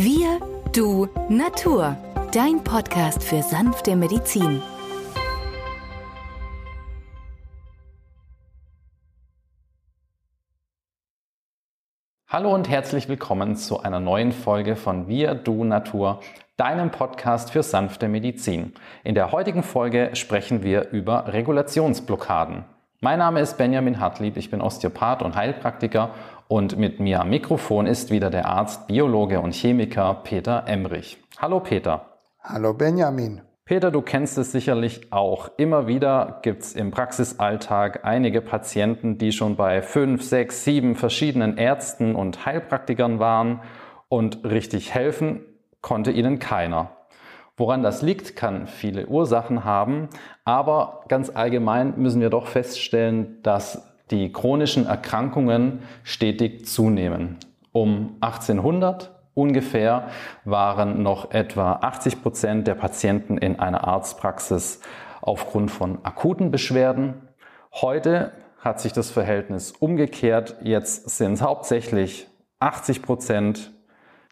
Wir, du, Natur. Dein Podcast für sanfte Medizin. Hallo und herzlich willkommen zu einer neuen Folge von Wir, du, Natur, deinem Podcast für sanfte Medizin. In der heutigen Folge sprechen wir über Regulationsblockaden. Mein Name ist Benjamin Hartlieb, ich bin Osteopath und Heilpraktiker und mit mir am Mikrofon ist wieder der Arzt, Biologe und Chemiker Peter Emrich. Hallo Peter. Hallo Benjamin. Peter, du kennst es sicherlich auch. Immer wieder gibt es im Praxisalltag einige Patienten, die schon bei fünf, sechs, sieben verschiedenen Ärzten und Heilpraktikern waren und richtig helfen konnte ihnen keiner. Woran das liegt, kann viele Ursachen haben, aber ganz allgemein müssen wir doch feststellen, dass die chronischen Erkrankungen stetig zunehmen. Um 1800 ungefähr waren noch etwa 80 Prozent der Patienten in einer Arztpraxis aufgrund von akuten Beschwerden. Heute hat sich das Verhältnis umgekehrt. Jetzt sind es hauptsächlich 80 Prozent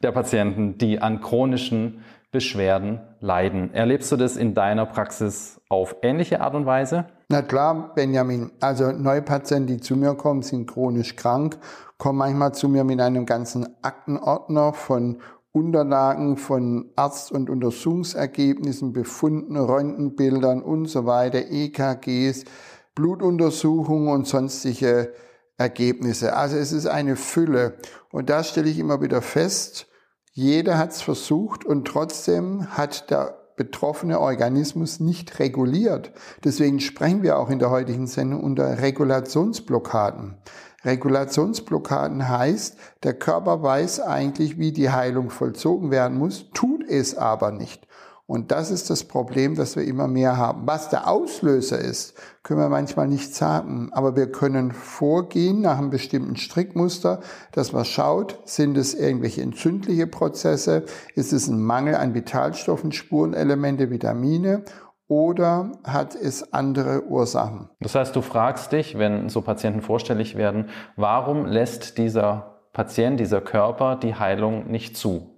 der Patienten, die an chronischen Beschwerden leiden. Erlebst du das in deiner Praxis auf ähnliche Art und Weise? Na klar, Benjamin. Also Neupatienten, die zu mir kommen, sind chronisch krank, kommen manchmal zu mir mit einem ganzen Aktenordner von Unterlagen von Arzt- und Untersuchungsergebnissen, Befunden, Röntgenbildern und so weiter, EKGs, Blutuntersuchungen und sonstige Ergebnisse. Also es ist eine Fülle. Und da stelle ich immer wieder fest, jeder hat es versucht und trotzdem hat der betroffene Organismus nicht reguliert. Deswegen sprechen wir auch in der heutigen Sendung unter Regulationsblockaden. Regulationsblockaden heißt, der Körper weiß eigentlich, wie die Heilung vollzogen werden muss, tut es aber nicht. Und das ist das Problem, das wir immer mehr haben. Was der Auslöser ist, können wir manchmal nicht sagen. Aber wir können vorgehen nach einem bestimmten Strickmuster, dass man schaut, sind es irgendwelche entzündliche Prozesse, ist es ein Mangel an Vitalstoffen, Spurenelemente, Vitamine oder hat es andere Ursachen? Das heißt, du fragst dich, wenn so Patienten vorstellig werden, warum lässt dieser Patient, dieser Körper die Heilung nicht zu?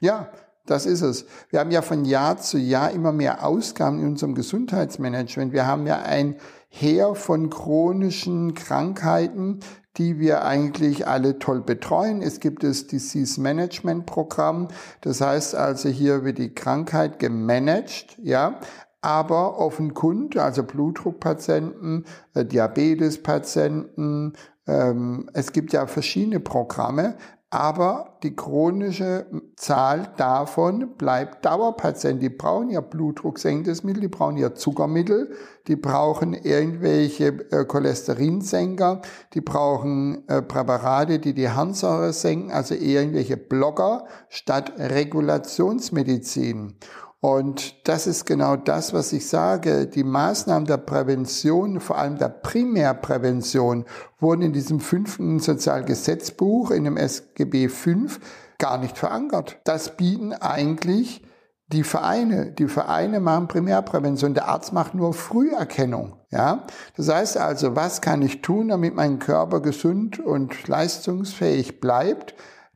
Ja, das ist es. Wir haben ja von Jahr zu Jahr immer mehr Ausgaben in unserem Gesundheitsmanagement. Wir haben ja ein Heer von chronischen Krankheiten, die wir eigentlich alle toll betreuen. Es gibt das Disease Management Programm. Das heißt also, hier wird die Krankheit gemanagt, ja. Aber offenkund, also Blutdruckpatienten, äh, Diabetespatienten, ähm, es gibt ja verschiedene Programme, aber die chronische Zahl davon bleibt Dauerpatient. Die brauchen ja blutdrucksenkendes Mittel, die brauchen ja Zuckermittel, die brauchen irgendwelche äh, Cholesterinsenker, die brauchen äh, Präparate, die die Harnsäure senken, also irgendwelche Blocker statt Regulationsmedizin. Und das ist genau das, was ich sage. Die Maßnahmen der Prävention, vor allem der Primärprävention, wurden in diesem fünften Sozialgesetzbuch, in dem SGB V, gar nicht verankert. Das bieten eigentlich die Vereine. Die Vereine machen Primärprävention. Der Arzt macht nur Früherkennung. Ja, das heißt also, was kann ich tun, damit mein Körper gesund und leistungsfähig bleibt?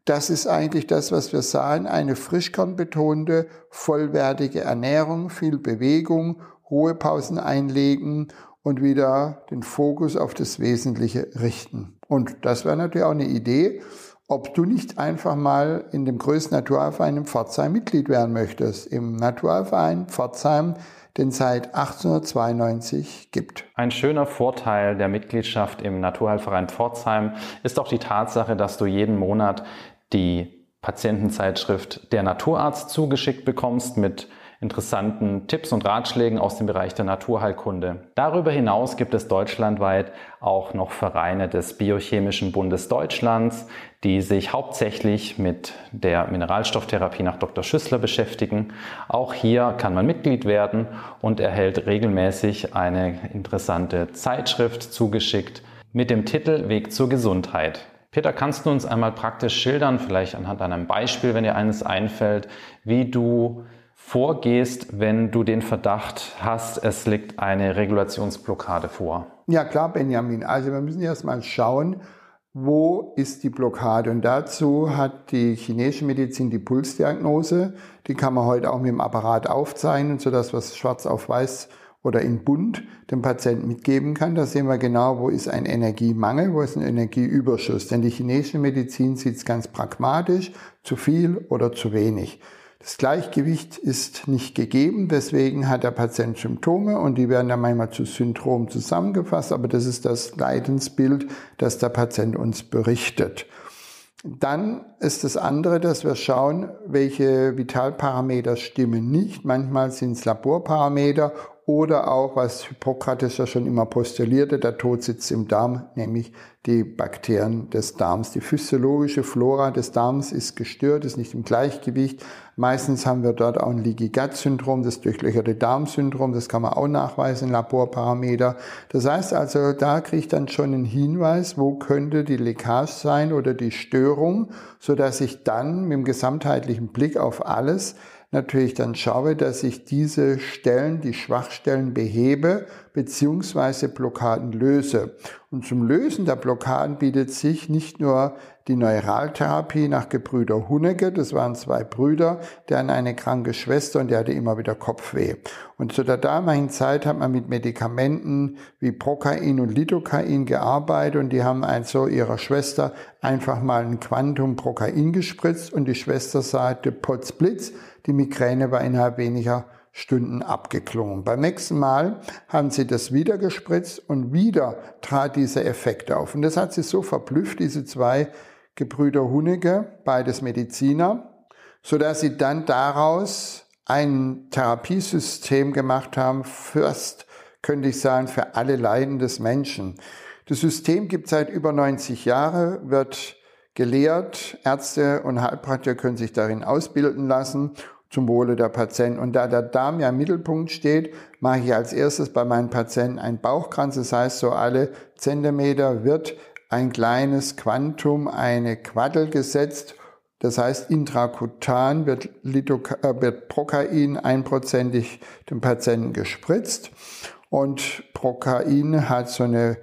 Das ist eigentlich das, was wir sagen, eine frischkornbetonte, vollwertige Ernährung, viel Bewegung, Ruhepausen einlegen und wieder den Fokus auf das Wesentliche richten. Und das wäre natürlich auch eine Idee, ob du nicht einfach mal in dem größten Naturverein in Pforzheim Mitglied werden möchtest. Im Naturverein Pforzheim, den seit 1892 gibt. Ein schöner Vorteil der Mitgliedschaft im Naturheilverein Pforzheim ist auch die Tatsache, dass du jeden Monat die Patientenzeitschrift Der Naturarzt zugeschickt bekommst mit interessanten Tipps und Ratschlägen aus dem Bereich der Naturheilkunde. Darüber hinaus gibt es deutschlandweit auch noch Vereine des Biochemischen Bundes Deutschlands, die sich hauptsächlich mit der Mineralstofftherapie nach Dr. Schüssler beschäftigen. Auch hier kann man Mitglied werden und erhält regelmäßig eine interessante Zeitschrift zugeschickt mit dem Titel Weg zur Gesundheit. Peter, kannst du uns einmal praktisch schildern, vielleicht anhand einem Beispiel, wenn dir eines einfällt, wie du vorgehst, wenn du den Verdacht hast, es liegt eine Regulationsblockade vor? Ja klar, Benjamin. Also wir müssen erst mal schauen, wo ist die Blockade? Und dazu hat die chinesische Medizin die Pulsdiagnose. Die kann man heute auch mit dem Apparat aufzeichnen, sodass was schwarz auf weiß oder in bunt dem Patienten mitgeben kann. Da sehen wir genau, wo ist ein Energiemangel, wo ist ein Energieüberschuss. Denn die chinesische Medizin sieht es ganz pragmatisch, zu viel oder zu wenig. Das Gleichgewicht ist nicht gegeben, deswegen hat der Patient Symptome und die werden dann manchmal zu Syndrom zusammengefasst, aber das ist das Leidensbild, das der Patient uns berichtet. Dann ist das andere, dass wir schauen, welche Vitalparameter stimmen nicht. Manchmal sind es Laborparameter oder auch, was Hippokrates ja schon immer postulierte, der Tod sitzt im Darm, nämlich die Bakterien des Darms. Die physiologische Flora des Darms ist gestört, ist nicht im Gleichgewicht. Meistens haben wir dort auch ein Leaky Gut Syndrom, das durchlöcherte Darmsyndrom, das kann man auch nachweisen, Laborparameter. Das heißt also, da kriegt dann schon einen Hinweis, wo könnte die Leckage sein oder die Störung, so dass ich dann mit dem gesamtheitlichen Blick auf alles natürlich dann schaue, dass ich diese Stellen, die Schwachstellen behebe beziehungsweise Blockaden löse. Und zum Lösen der Blockaden bietet sich nicht nur die Neuraltherapie nach Gebrüder Hunnecke, das waren zwei Brüder, der an eine kranke Schwester und der hatte immer wieder Kopfweh. Und zu der damaligen Zeit hat man mit Medikamenten wie Prokain und Lidocain gearbeitet und die haben also ihrer Schwester einfach mal ein Quantum Prokain gespritzt und die Schwester sagte, Potzblitz, die Migräne war innerhalb weniger Stunden abgeklungen. Beim nächsten Mal haben sie das wieder gespritzt und wieder trat dieser Effekt auf. Und das hat sie so verblüfft, diese zwei Gebrüder Hunecke, beides Mediziner, so dass sie dann daraus ein Therapiesystem gemacht haben, fürst, könnte ich sagen, für alle Leiden des Menschen. Das System gibt seit über 90 Jahren, wird gelehrt, Ärzte und Heilpraktiker können sich darin ausbilden lassen zum Wohle der Patienten. Und da der Darm ja im Mittelpunkt steht, mache ich als erstes bei meinen Patienten einen Bauchkranz. Das heißt, so alle Zentimeter wird ein kleines Quantum, eine Quaddel gesetzt. Das heißt, intrakutan wird, Lidoca äh, wird Prokain einprozentig dem Patienten gespritzt. Und Prokain hat so eine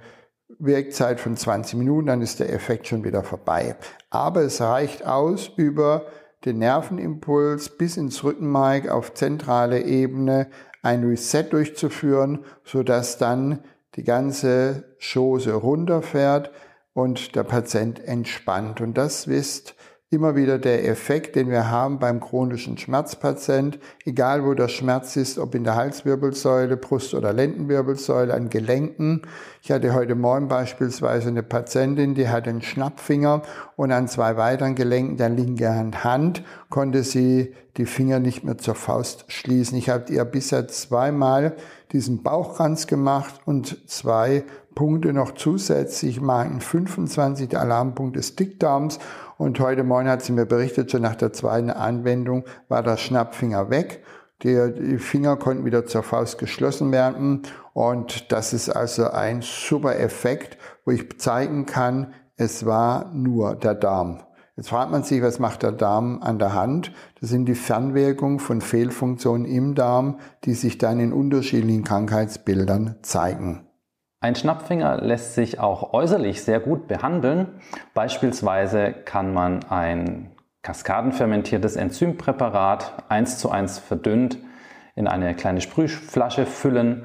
Wirkzeit von 20 Minuten, dann ist der Effekt schon wieder vorbei. Aber es reicht aus über den Nervenimpuls bis ins Rückenmark auf zentrale Ebene ein Reset durchzuführen, sodass dann die ganze Chose runterfährt und der Patient entspannt. Und das ist immer wieder der Effekt, den wir haben beim chronischen Schmerzpatient, egal wo der Schmerz ist, ob in der Halswirbelsäule, Brust- oder Lendenwirbelsäule, an Gelenken. Ich hatte heute Morgen beispielsweise eine Patientin, die hat einen Schnappfinger und an zwei weiteren Gelenken der linken Hand konnte sie die Finger nicht mehr zur Faust schließen. Ich habe ihr bisher zweimal diesen Bauchkranz gemacht und zwei Punkte noch zusätzlich machen. 25 der Alarmpunkt des Dickdarms und heute Morgen hat sie mir berichtet, schon nach der zweiten Anwendung war der Schnappfinger weg. Die Finger konnten wieder zur Faust geschlossen werden. Und das ist also ein super Effekt, wo ich zeigen kann, es war nur der Darm. Jetzt fragt man sich, was macht der Darm an der Hand? Das sind die Fernwirkungen von Fehlfunktionen im Darm, die sich dann in unterschiedlichen Krankheitsbildern zeigen. Ein Schnappfinger lässt sich auch äußerlich sehr gut behandeln. Beispielsweise kann man ein kaskadenfermentiertes Enzympräparat eins zu eins verdünnt in eine kleine Sprühflasche füllen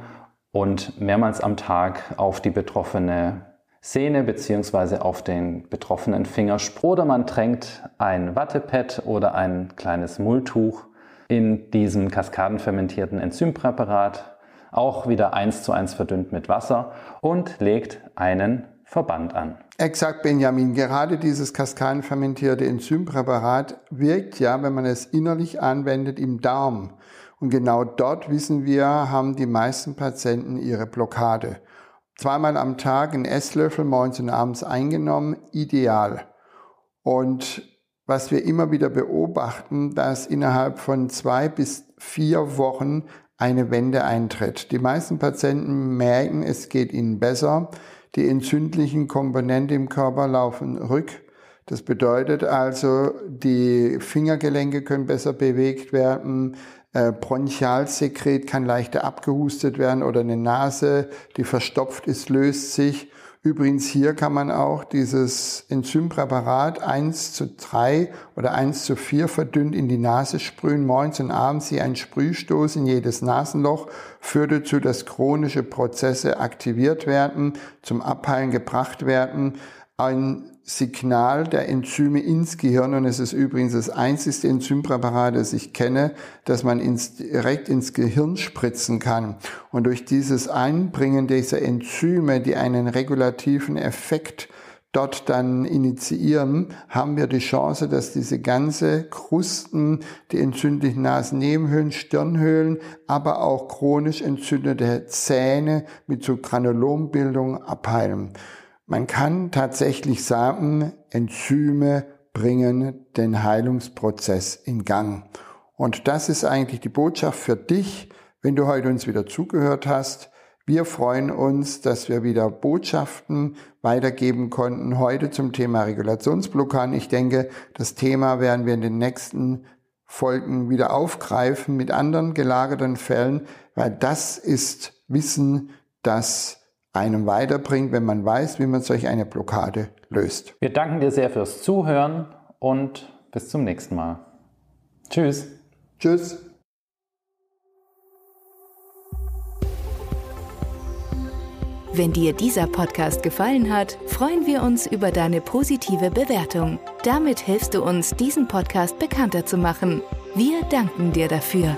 und mehrmals am Tag auf die betroffene Sehne bzw. auf den betroffenen Finger oder man tränkt ein Wattepad oder ein kleines Mulltuch in diesem kaskadenfermentierten Enzympräparat auch wieder eins zu eins verdünnt mit Wasser und legt einen Verband an. Exakt, Benjamin. Gerade dieses kaskadenfermentierte Enzympräparat wirkt ja, wenn man es innerlich anwendet, im Darm. Und genau dort, wissen wir, haben die meisten Patienten ihre Blockade. Zweimal am Tag ein Esslöffel morgens und abends eingenommen, ideal. Und was wir immer wieder beobachten, dass innerhalb von zwei bis vier Wochen eine Wende eintritt. Die meisten Patienten merken, es geht ihnen besser. Die entzündlichen Komponenten im Körper laufen rück. Das bedeutet also, die Fingergelenke können besser bewegt werden, äh, Bronchialsekret kann leichter abgehustet werden oder eine Nase, die verstopft ist, löst sich. Übrigens hier kann man auch dieses Enzympräparat 1 zu 3 oder 1 zu 4 verdünnt in die Nase sprühen, morgens und abends hier ein Sprühstoß in jedes Nasenloch, führt dazu, dass chronische Prozesse aktiviert werden, zum Abheilen gebracht werden. Ein Signal der Enzyme ins Gehirn und es ist übrigens das einzigste Enzympräparat, das ich kenne, das man ins, direkt ins Gehirn spritzen kann. Und durch dieses Einbringen dieser Enzyme, die einen regulativen Effekt dort dann initiieren, haben wir die Chance, dass diese ganze Krusten, die entzündlichen Nasennebenhöhlen, Stirnhöhlen, aber auch chronisch entzündete Zähne mit so Granulombildung abheilen. Man kann tatsächlich sagen, Enzyme bringen den Heilungsprozess in Gang. Und das ist eigentlich die Botschaft für dich, wenn du heute uns wieder zugehört hast. Wir freuen uns, dass wir wieder Botschaften weitergeben konnten heute zum Thema Regulationsblockaden. Ich denke, das Thema werden wir in den nächsten Folgen wieder aufgreifen mit anderen gelagerten Fällen, weil das ist Wissen, das einem weiterbringt, wenn man weiß, wie man solch eine Blockade löst. Wir danken dir sehr fürs Zuhören und bis zum nächsten Mal. Tschüss. Tschüss. Wenn dir dieser Podcast gefallen hat, freuen wir uns über deine positive Bewertung. Damit hilfst du uns, diesen Podcast bekannter zu machen. Wir danken dir dafür.